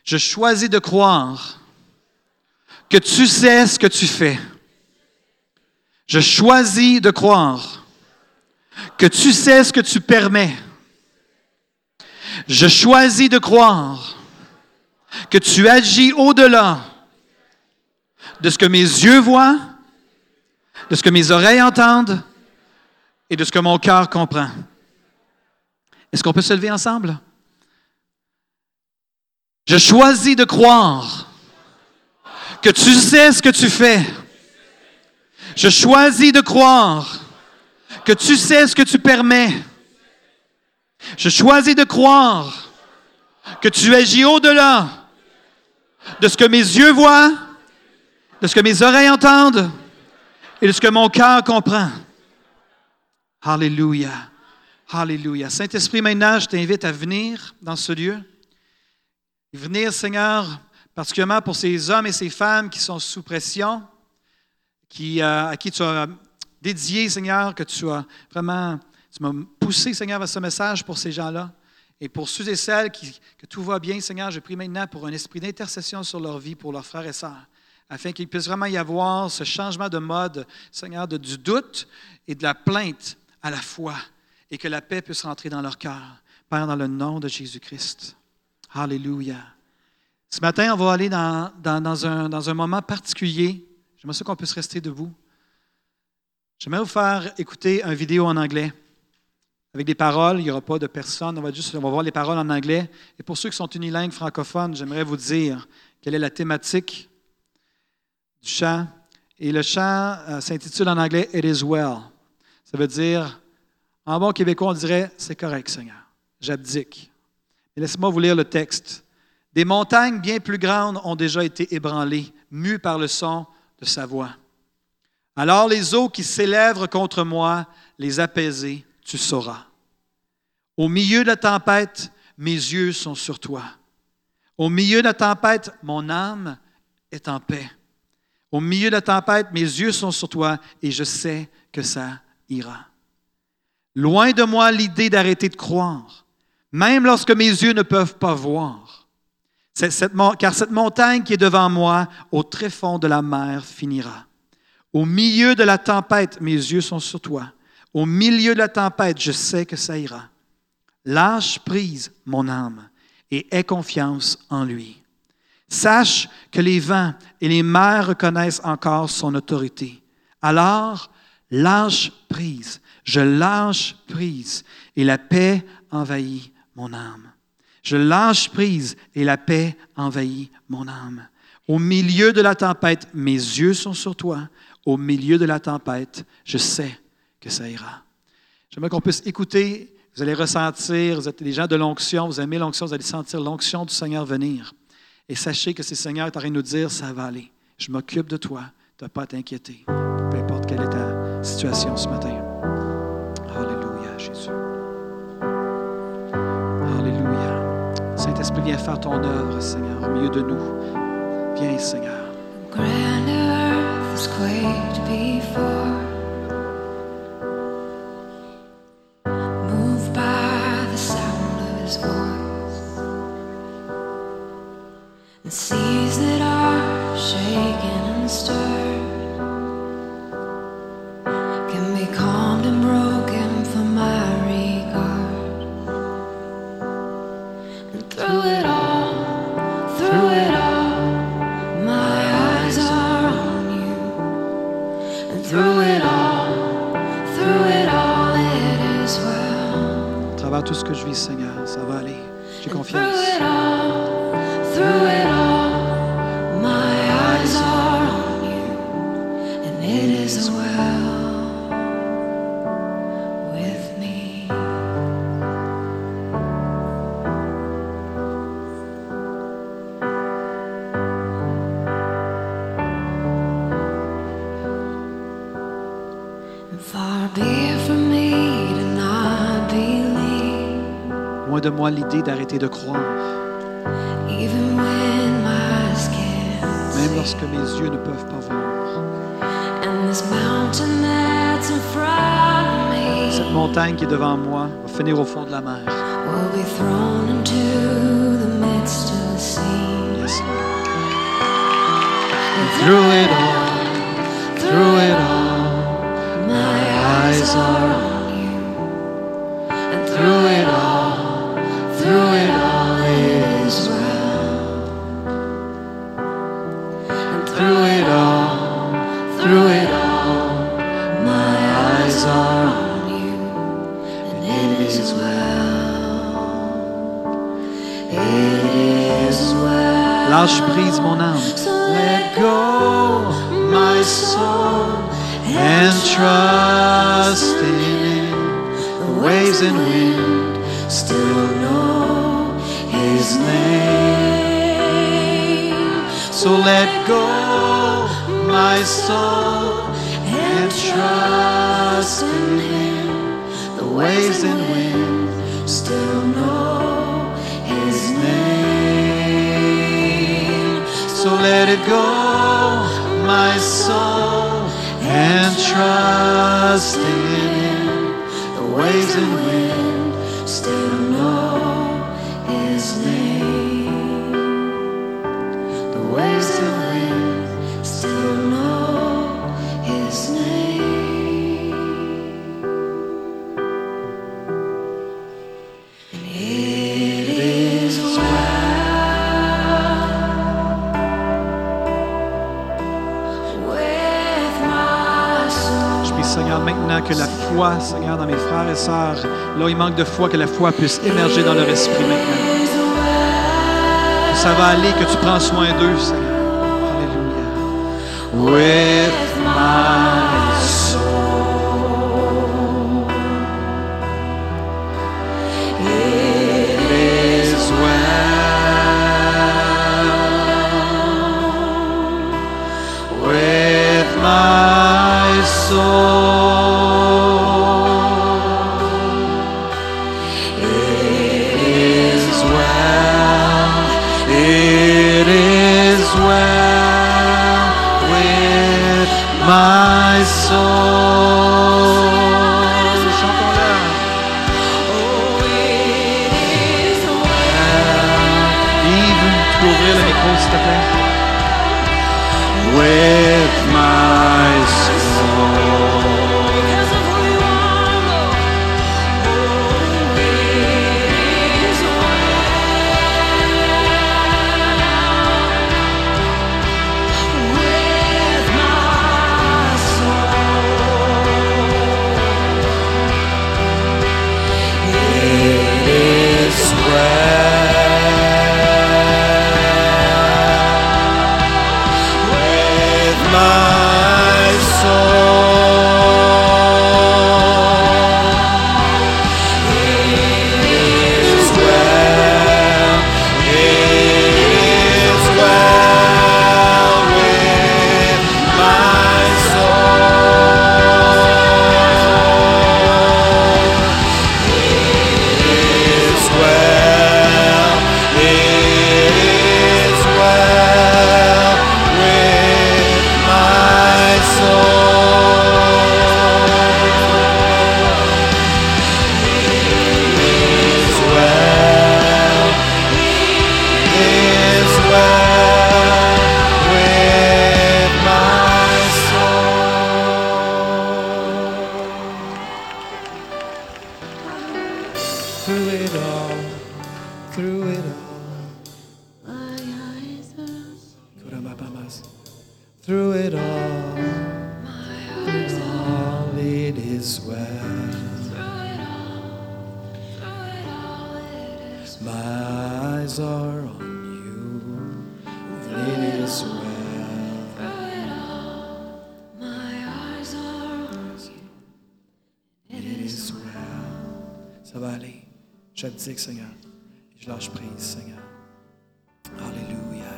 Je choisis de croire que tu sais ce que tu fais. Je choisis de croire que tu sais ce que tu permets. Je choisis de croire que tu agis au-delà de ce que mes yeux voient, de ce que mes oreilles entendent et de ce que mon cœur comprend. Est-ce qu'on peut se lever ensemble? Je choisis de croire que tu sais ce que tu fais. Je choisis de croire que tu sais ce que tu permets. Je choisis de croire que tu agis au-delà de ce que mes yeux voient, de ce que mes oreilles entendent et de ce que mon cœur comprend. Alléluia. Alléluia. Saint-Esprit, maintenant, je t'invite à venir dans ce lieu. Venir, Seigneur, particulièrement pour ces hommes et ces femmes qui sont sous pression, qui, euh, à qui tu as dédié, Seigneur, que tu as vraiment, poussé, Seigneur, vers ce message pour ces gens-là. Et pour ceux et celles qui, que tout va bien, Seigneur, je prie maintenant pour un esprit d'intercession sur leur vie, pour leurs frères et sœurs, afin qu'il puisse vraiment y avoir ce changement de mode, Seigneur, de, du doute et de la plainte à la foi et que la paix puisse rentrer dans leur cœur. Père, dans le nom de Jésus-Christ. Alléluia. Ce matin, on va aller dans, un, moment particulier. J'aimerais ça qu'on puisse rester debout. J'aimerais vous faire écouter une vidéo en anglais avec des paroles. Il n'y aura pas de personne. On va juste on va voir les paroles en anglais. Et pour ceux qui sont unilingues francophones, j'aimerais vous dire quelle est la thématique du chant. Et le chant euh, s'intitule en anglais It is well. Ça veut dire, en bon québécois, on dirait C'est correct, Seigneur. J'abdique. Laissez-moi vous lire le texte. Des montagnes bien plus grandes ont déjà été ébranlées, mues par le son de sa voix. Alors les eaux qui s'élèvent contre moi, les apaiser, tu sauras. Au milieu de la tempête, mes yeux sont sur toi. Au milieu de la tempête, mon âme est en paix. Au milieu de la tempête, mes yeux sont sur toi et je sais que ça ira. Loin de moi l'idée d'arrêter de croire, même lorsque mes yeux ne peuvent pas voir. car cette montagne qui est devant moi, au très fond de la mer, finira. Au milieu de la tempête, mes yeux sont sur toi. Au milieu de la tempête, je sais que ça ira. Lâche prise, mon âme, et aie confiance en lui. Sache que les vents et les mers reconnaissent encore son autorité. Alors, lâche prise, je lâche prise, et la paix envahit mon âme. Je lâche prise, et la paix envahit mon âme. Au milieu de la tempête, mes yeux sont sur toi au milieu de la tempête, je sais que ça ira. J'aimerais qu'on puisse écouter, vous allez ressentir, vous êtes des gens de l'onction, vous aimez l'onction, vous allez sentir l'onction du Seigneur venir. Et sachez que ce Seigneur est en train de nous dire, ça va aller. Je m'occupe de toi, tu pas t'inquiéter, situation ce matin. Alléluia, Jésus. Alléluia. Saint-Esprit, viens faire ton œuvre, Seigneur, au milieu de nous. Viens, Seigneur. was quaked before. Moved by the sound of his voice, and seas that are shaken and stirred moi l'idée d'arrêter de croire. Même lorsque mes yeux ne peuvent pas voir. Cette montagne qui est devant moi va finir au fond de la mer. Yes, through it all, through it all, my eyes are and trust in him. The waves and wind still Seigneur, dans mes frères et sœurs, là il manque de foi, que la foi puisse émerger dans leur esprit maintenant. Que ça va aller, que tu prends soin d'eux, Seigneur. Alléluia. With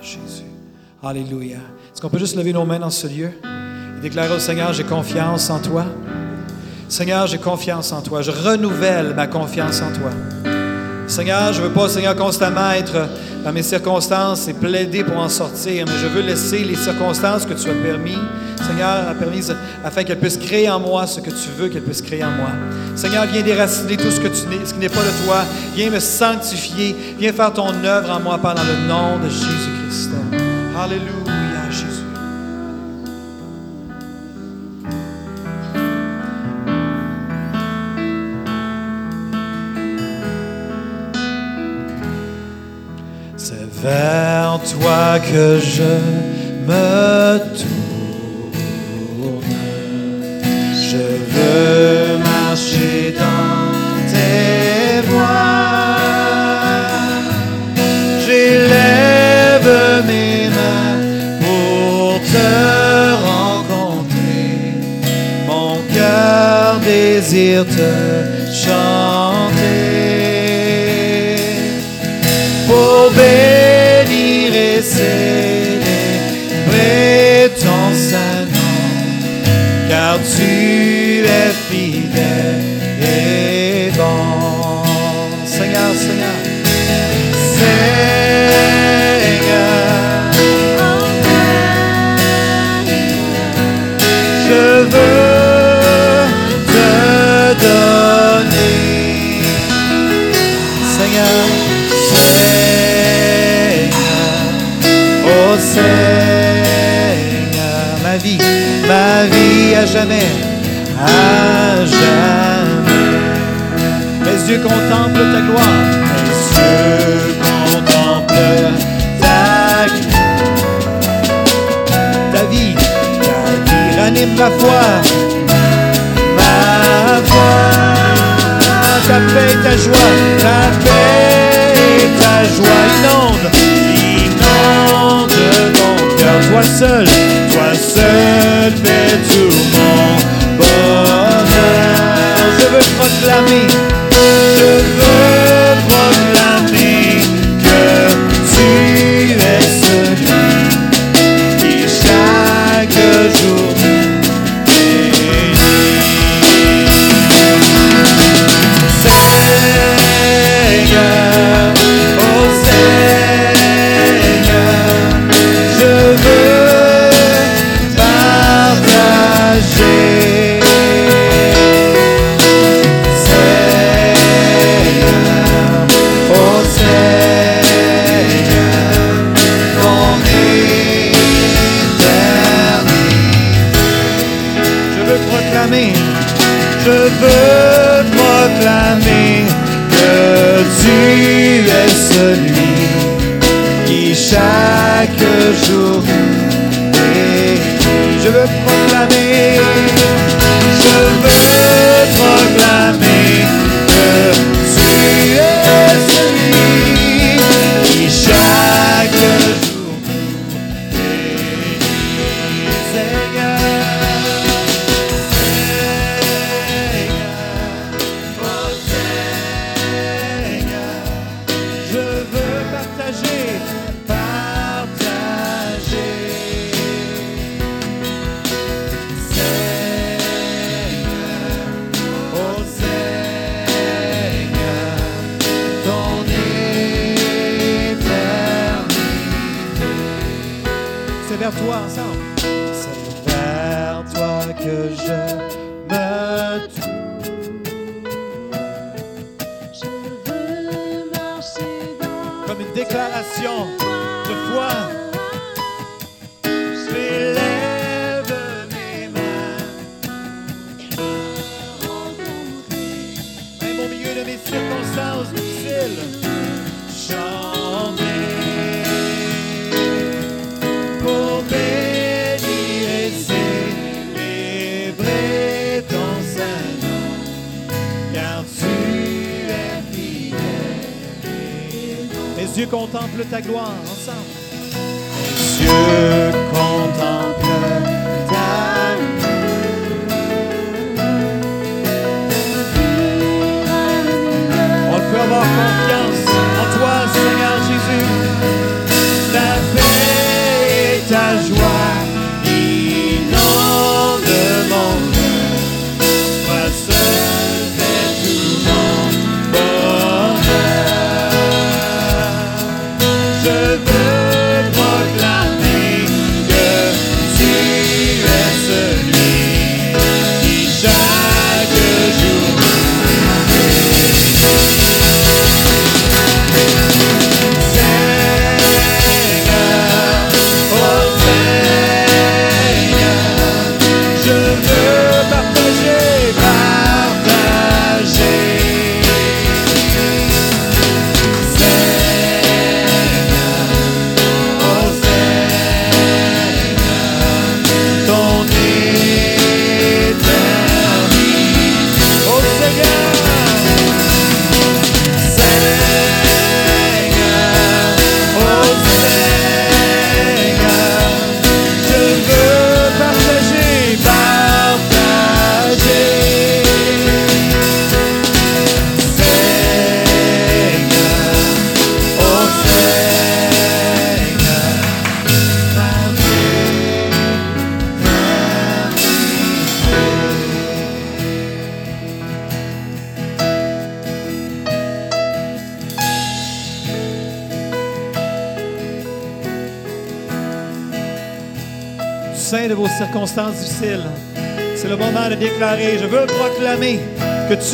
Jésus. Alléluia. Est-ce qu'on peut juste lever nos mains dans ce lieu et déclarer au Seigneur, j'ai confiance en toi. Seigneur, j'ai confiance en toi. Je renouvelle ma confiance en toi. Seigneur, je ne veux pas, Seigneur, constamment être dans mes circonstances et plaider pour en sortir, mais je veux laisser les circonstances que tu as permis, Seigneur, afin qu'elles puissent créer en moi ce que tu veux qu'elles puissent créer en moi. Seigneur, viens déraciner tout ce, ce qui n'est pas de toi. Viens me sanctifier. Viens faire ton œuvre en moi, dans le nom de Jésus-Christ. Alléluia, Jésus. C'est vers toi que je me tourne. Marcher dans tes voies. J'élève mes mains pour te rencontrer. Mon cœur désire te Seigneur, ma vie, ma vie à jamais, à jamais. Mes yeux contemplent ta gloire, mes yeux contemplent ta gloire. Ta vie, ta vie ranime ma foi, ma foi ta paix et ta joie, ta paix et ta joie inonde toi seul, toi seul fais tout mon bonheur. Je veux proclamer, je veux proclamer. te julgar.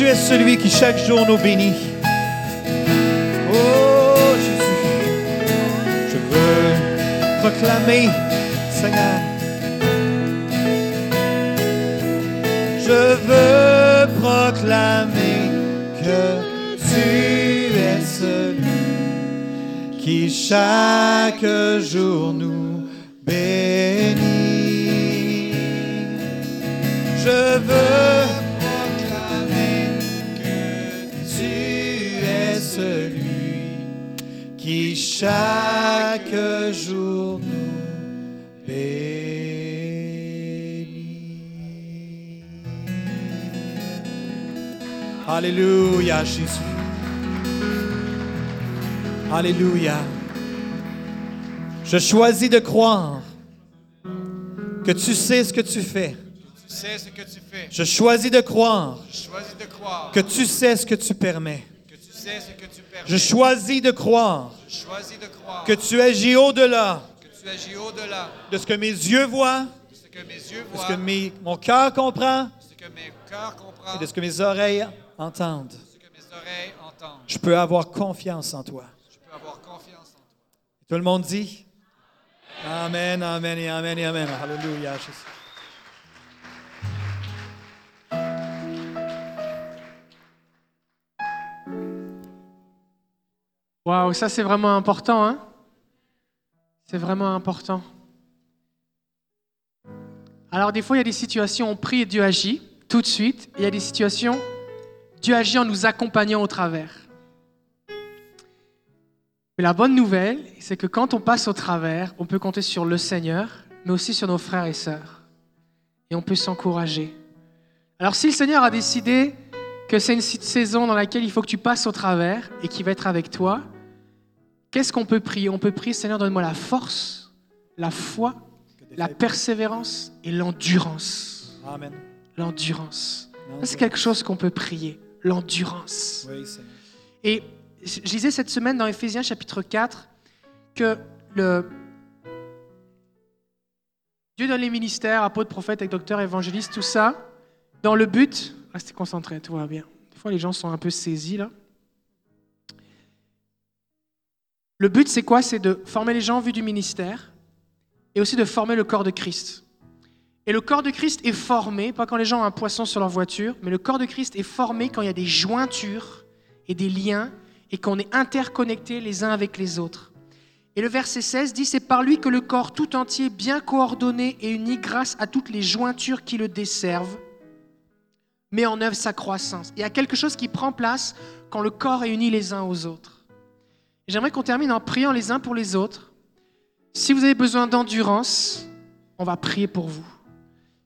tu es celui qui chaque jour nous bénit. Oh Jésus, je veux proclamer, Seigneur. Je veux proclamer que tu es celui qui chaque jour nous bénit. Je veux chaque jour nous bénit. Alléluia, Jésus. Alléluia. Je choisis de croire que tu sais ce que tu fais. Tu sais ce que tu fais. Je choisis de croire Je choisis de croire que tu sais ce que tu permets. Je choisis de croire que tu agis au-delà de ce que mes yeux voient, de ce que mes yeux de voient, ce que mes- mon cœur comprend de ce que mes cœurs comprennent, et de ce que mes oreilles entendent. Je peux avoir confiance en toi. Je peux avoir confiance en toi. Tout le monde dit Amen, Amen et Amen et Amen. Alléluia, Waouh, ça c'est vraiment important, hein C'est vraiment important. Alors des fois, il y a des situations, on prie et Dieu agit tout de suite. Il y a des situations, Dieu agit en nous accompagnant au travers. Mais la bonne nouvelle, c'est que quand on passe au travers, on peut compter sur le Seigneur, mais aussi sur nos frères et sœurs. Et on peut s'encourager. Alors si le Seigneur a décidé que c'est une saison dans laquelle il faut que tu passes au travers et qui va être avec toi, qu'est-ce qu'on peut prier? On peut prier, Seigneur, donne-moi la force, la foi, la persévérance et l'endurance. Amen. L'endurance. C'est quelque chose qu'on peut prier, l'endurance. Oui. Et je je lisais cette semaine dans Éphésiens chapitre 4 que le Dieu donne les ministères, apôtres, prophètes, docteurs, évangélistes, tout ça, dans le but, restez concentrés, tout va bien. Des fois, les gens sont un peu saisis là. Le but, c'est quoi? C'est de former les gens en vue du ministère et aussi de former le corps de Christ. Et le corps de Christ est formé, pas quand les gens ont un poisson sur leur voiture, mais le corps de Christ est formé quand il y a des jointures et des liens et qu'on est interconnectés les uns avec les autres. Et le verset 16 dit, c'est par lui que le corps tout entier, bien coordonné et uni grâce à toutes les jointures qui le desservent, met en œuvre sa croissance. Il y a quelque chose qui prend place quand le corps est uni les uns aux autres. J'aimerais qu'on termine en priant les uns pour les autres. Si vous avez besoin d'endurance, on va prier pour vous.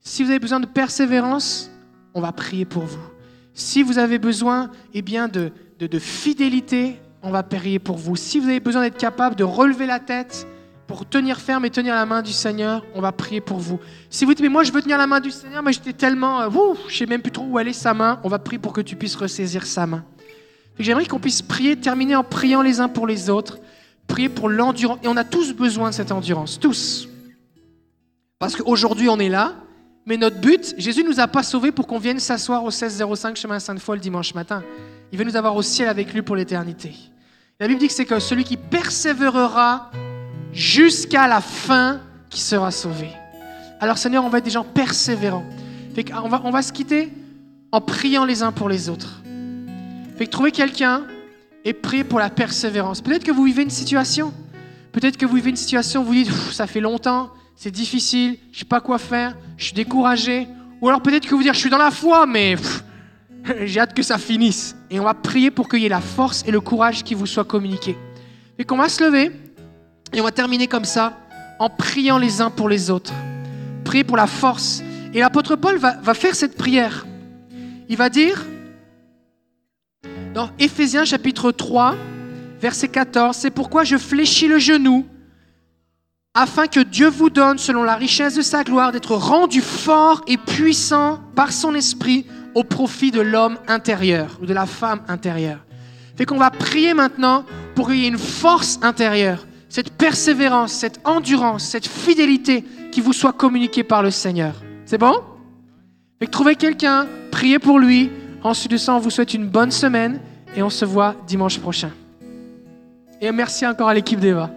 Si vous avez besoin de persévérance, on va prier pour vous. Si vous avez besoin eh bien, de, de fidélité, on va prier pour vous. Si vous avez besoin d'être capable de relever la tête pour tenir ferme et tenir la main du Seigneur, on va prier pour vous. Si vous dites, mais moi je veux tenir la main du Seigneur, mais j'étais tellement, euh, ouh, je sais même plus trop où aller sa main, on va prier pour que tu puisses ressaisir sa main. J'aimerais qu'on puisse prier, terminer en priant les uns pour les autres, prier pour l'endurance. Et on a tous besoin de cette endurance, tous. Parce qu'aujourd'hui on est là, mais notre but, Jésus ne nous a pas sauvés pour qu'on vienne s'asseoir au 1605 chemin Sainte-Foy le dimanche matin. Il veut nous avoir au ciel avec lui pour l'éternité. La Bible dit que c'est que celui qui persévérera jusqu'à la fin qui sera sauvé. Alors Seigneur, on va être des gens persévérants. Va, on va se quitter en priant les uns pour les autres. Fait que trouver quelqu'un et prier pour la persévérance. Peut-être que vous vivez une situation. Peut-être que vous vivez une situation où vous dites, ça fait longtemps, c'est difficile, je sais pas quoi faire, je suis découragé. Ou alors peut-être que vous dire, je suis dans la foi, mais <laughs> j'ai hâte que ça finisse. Et on va prier pour qu'il y ait la force et le courage qui vous soient communiqués. Et qu'on va se lever et on va terminer comme ça en priant les uns pour les autres. Prier pour la force. Et l'apôtre Paul va, va faire cette prière. Il va dire, dans Éphésiens chapitre 3, verset 14, c'est pourquoi je fléchis le genou, afin que Dieu vous donne, selon la richesse de sa gloire, d'être rendu fort et puissant par son esprit au profit de l'homme intérieur ou de la femme intérieure. Fait qu'on va prier maintenant pour qu'il y ait une force intérieure, cette persévérance, cette endurance, cette fidélité qui vous soit communiquée par le Seigneur. C'est bon? Fait trouvez quelqu'un, priez pour lui. Ensuite de ça, on vous souhaite une bonne semaine et on se voit dimanche prochain. Et merci encore à l'équipe d'Eva.